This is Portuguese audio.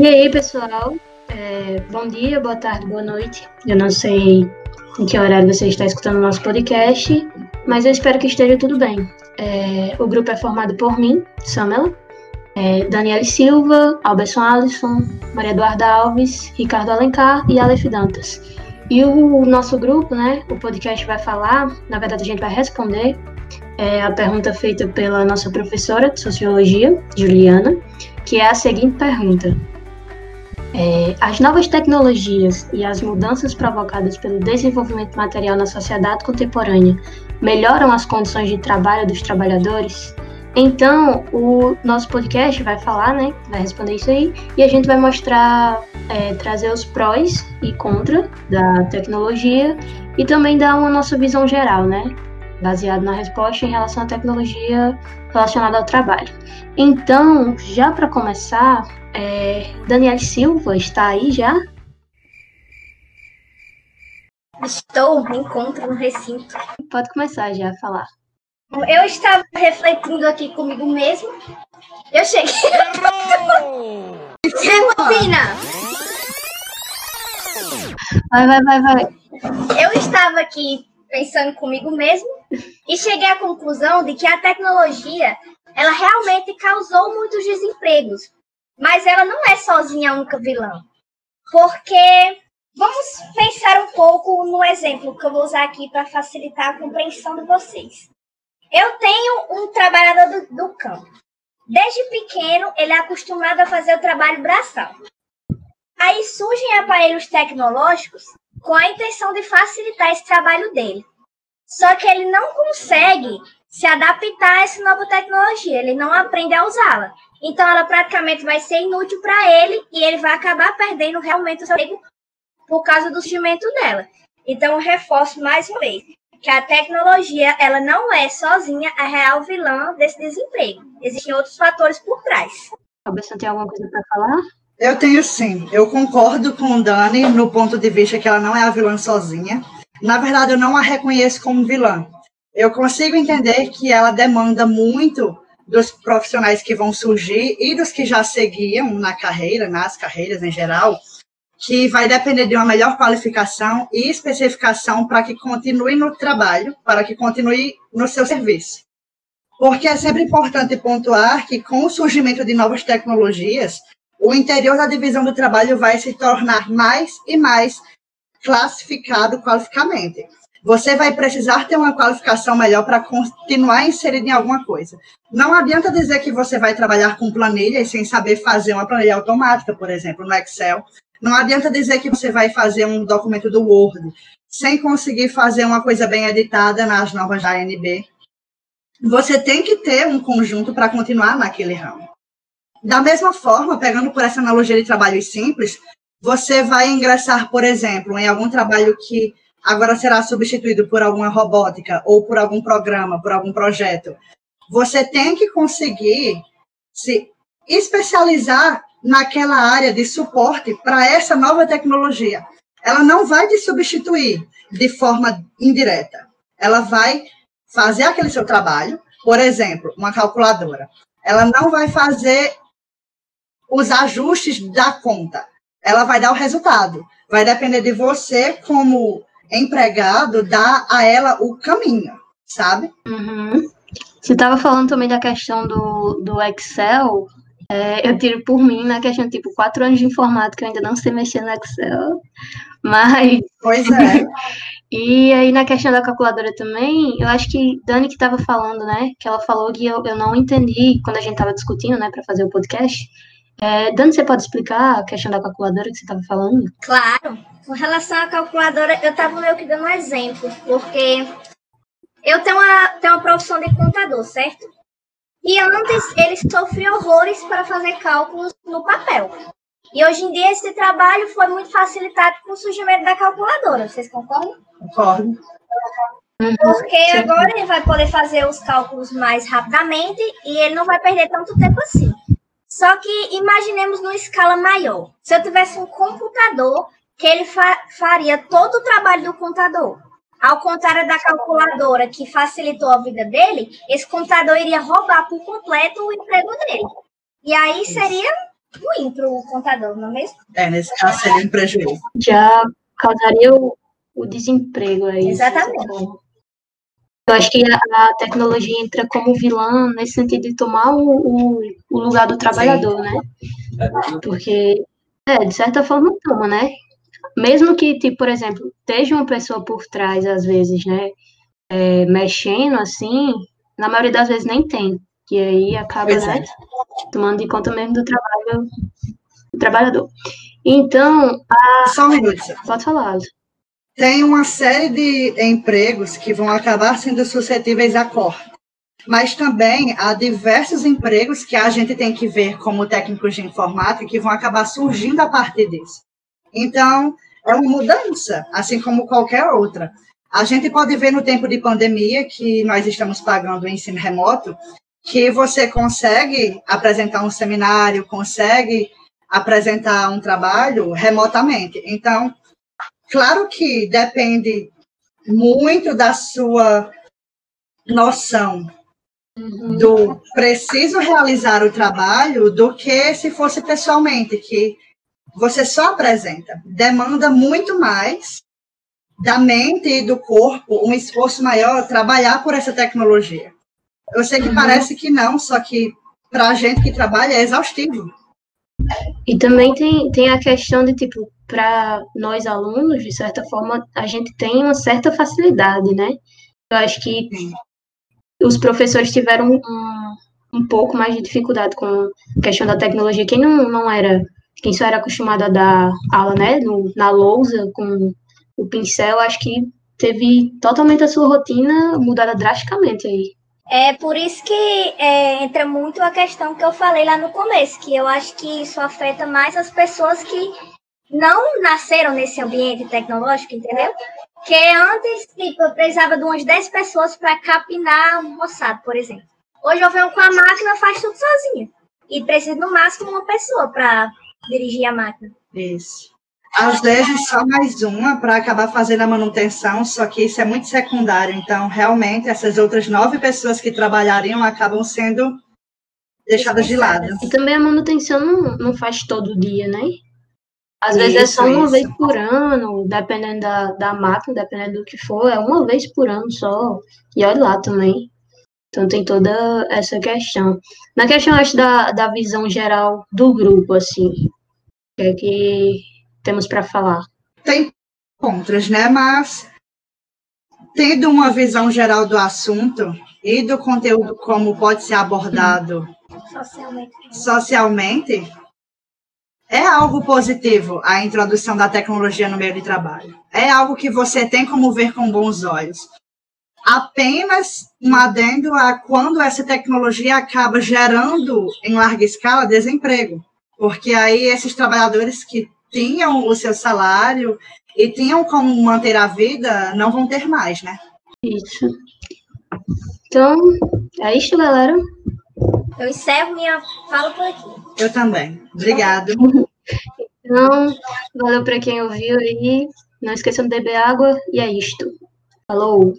E aí, pessoal? É, bom dia, boa tarde, boa noite. Eu não sei em que horário você está escutando o nosso podcast, mas eu espero que esteja tudo bem. É, o grupo é formado por mim, Samela, é, Silva, Alberson Alisson, Maria Eduarda Alves, Ricardo Alencar e Aleph Dantas. E o nosso grupo, né, o podcast vai falar, na verdade a gente vai responder é, a pergunta feita pela nossa professora de Sociologia, Juliana, que é a seguinte pergunta. É, as novas tecnologias e as mudanças provocadas pelo desenvolvimento material na sociedade contemporânea melhoram as condições de trabalho dos trabalhadores? Então, o nosso podcast vai falar, né? Vai responder isso aí, e a gente vai mostrar, é, trazer os prós e contra da tecnologia e também dar uma nossa visão geral, né? Baseado na resposta em relação à tecnologia relacionada ao trabalho. Então, já para começar, é, Daniel Silva está aí já? Estou, me encontro no recinto. Pode começar já a falar. Eu estava refletindo aqui comigo mesmo. Eu cheguei. Rebobina! Vai, vai, vai, vai. Eu estava aqui pensando comigo mesmo e cheguei à conclusão de que a tecnologia ela realmente causou muitos desempregos, mas ela não é sozinha a única vilã. Porque vamos pensar um pouco no exemplo que eu vou usar aqui para facilitar a compreensão de vocês. Eu tenho um trabalhador do, do campo. Desde pequeno, ele é acostumado a fazer o trabalho braçal. Aí surgem aparelhos tecnológicos com a intenção de facilitar esse trabalho dele. Só que ele não consegue se adaptar a essa nova tecnologia, ele não aprende a usá-la. Então ela praticamente vai ser inútil para ele e ele vai acabar perdendo realmente o seu emprego por causa do surgimento dela. Então eu reforço mais uma vez que a tecnologia ela não é sozinha a real vilã desse desemprego. Existem outros fatores por trás. Roberto, tem alguma coisa para falar? Eu tenho sim. Eu concordo com o Dani no ponto de vista que ela não é a vilã sozinha. Na verdade, eu não a reconheço como vilã. Eu consigo entender que ela demanda muito dos profissionais que vão surgir e dos que já seguiam na carreira, nas carreiras em geral, que vai depender de uma melhor qualificação e especificação para que continue no trabalho, para que continue no seu serviço. Porque é sempre importante pontuar que, com o surgimento de novas tecnologias, o interior da divisão do trabalho vai se tornar mais e mais classificado qualificamente. Você vai precisar ter uma qualificação melhor para continuar inserido em alguma coisa. Não adianta dizer que você vai trabalhar com planilhas sem saber fazer uma planilha automática, por exemplo, no Excel, não adianta dizer que você vai fazer um documento do Word sem conseguir fazer uma coisa bem editada nas novas da ANB. Você tem que ter um conjunto para continuar naquele ramo. Da mesma forma, pegando por essa analogia de trabalhos simples, você vai ingressar, por exemplo, em algum trabalho que agora será substituído por alguma robótica ou por algum programa, por algum projeto. Você tem que conseguir se especializar naquela área de suporte para essa nova tecnologia. Ela não vai te substituir de forma indireta. Ela vai fazer aquele seu trabalho, por exemplo, uma calculadora. Ela não vai fazer os ajustes da conta. Ela vai dar o resultado. Vai depender de você, como empregado, dar a ela o caminho, sabe? Uhum. Você estava falando também da questão do, do Excel. É, eu tiro por mim na questão, tipo, quatro anos de informática, eu ainda não sei mexer no Excel, mas... Pois é. e aí, na questão da calculadora também, eu acho que Dani que estava falando, né, que ela falou que eu, eu não entendi quando a gente estava discutindo, né, para fazer o podcast. É, Dani, você pode explicar a questão da calculadora que você estava falando? Claro. Com relação à calculadora, eu estava meio que dando um exemplo, porque eu tenho uma, tenho uma profissão de contador, certo? E antes eles sofriam horrores para fazer cálculos no papel. E hoje em dia esse trabalho foi muito facilitado com o surgimento da calculadora. Vocês concordam? Concordo. Porque agora ele vai poder fazer os cálculos mais rapidamente e ele não vai perder tanto tempo assim. Só que imaginemos numa escala maior. Se eu tivesse um computador que ele fa faria todo o trabalho do contador, ao contrário da calculadora que facilitou a vida dele, esse computador iria roubar por completo o emprego dele. E aí seria ruim para o contador, não é mesmo? É, nesse caso seria um prejuízo. Já causaria o, o desemprego aí. Exatamente. Eu acho que a, a, tecnologia entra como vilã nesse sentido de tomar o, o, o lugar do trabalhador, Sim. né? Porque, é, de certa forma toma, né? Mesmo que, tipo, por exemplo, esteja uma pessoa por trás, às vezes, né? É, mexendo assim, na maioria das vezes nem tem. E aí acaba, pois né? É. Tomando de conta mesmo do trabalho do trabalhador. Então, a... Só um minuto. Pode falar. Tem uma série de empregos que vão acabar sendo suscetíveis a corte. Mas também há diversos empregos que a gente tem que ver como técnicos de informática que vão acabar surgindo a partir disso. Então, é uma mudança, assim como qualquer outra. A gente pode ver no tempo de pandemia que nós estamos pagando o ensino remoto, que você consegue apresentar um seminário, consegue apresentar um trabalho remotamente. Então, claro que depende muito da sua noção uhum. do preciso realizar o trabalho do que se fosse pessoalmente, que você só apresenta. Demanda muito mais da mente e do corpo, um esforço maior trabalhar por essa tecnologia. Eu sei que uhum. parece que não, só que para a gente que trabalha é exaustivo. E também tem, tem a questão de, tipo, para nós alunos, de certa forma, a gente tem uma certa facilidade, né? Eu acho que os professores tiveram um, um pouco mais de dificuldade com a questão da tecnologia. Quem não, não era, quem só era acostumado a dar aula, né, no, na lousa, com o pincel, acho que teve totalmente a sua rotina mudada drasticamente aí. É por isso que é, entra muito a questão que eu falei lá no começo, que eu acho que isso afeta mais as pessoas que não nasceram nesse ambiente tecnológico, entendeu? Que antes, tipo, eu precisava de umas 10 pessoas para capinar um roçado, por exemplo. Hoje eu venho com a máquina, faz tudo sozinha. E preciso no máximo uma pessoa para dirigir a máquina. Isso. Às vezes só mais uma para acabar fazendo a manutenção, só que isso é muito secundário. Então, realmente, essas outras nove pessoas que trabalhariam acabam sendo deixadas de lado. E também a manutenção não, não faz todo dia, né? Às isso, vezes é só uma isso. vez por ano, dependendo da, da máquina, dependendo do que for, é uma vez por ano só. E olha lá também. Então tem toda essa questão. Na questão, acho, da, da visão geral do grupo, assim. É que temos para falar? Tem contras, né? Mas tendo uma visão geral do assunto e do conteúdo como pode ser abordado socialmente, socialmente é algo positivo a introdução da tecnologia no meio de trabalho. É algo que você tem como ver com bons olhos. Apenas um adendo a quando essa tecnologia acaba gerando em larga escala desemprego. Porque aí esses trabalhadores que tinham o seu salário e tinham como manter a vida, não vão ter mais, né? Isso. Então, é isso, galera. Eu encerro minha fala por aqui. Eu também. Obrigado. Então, valeu para quem ouviu aí. Não esqueçam de beber água e é isto. Falou!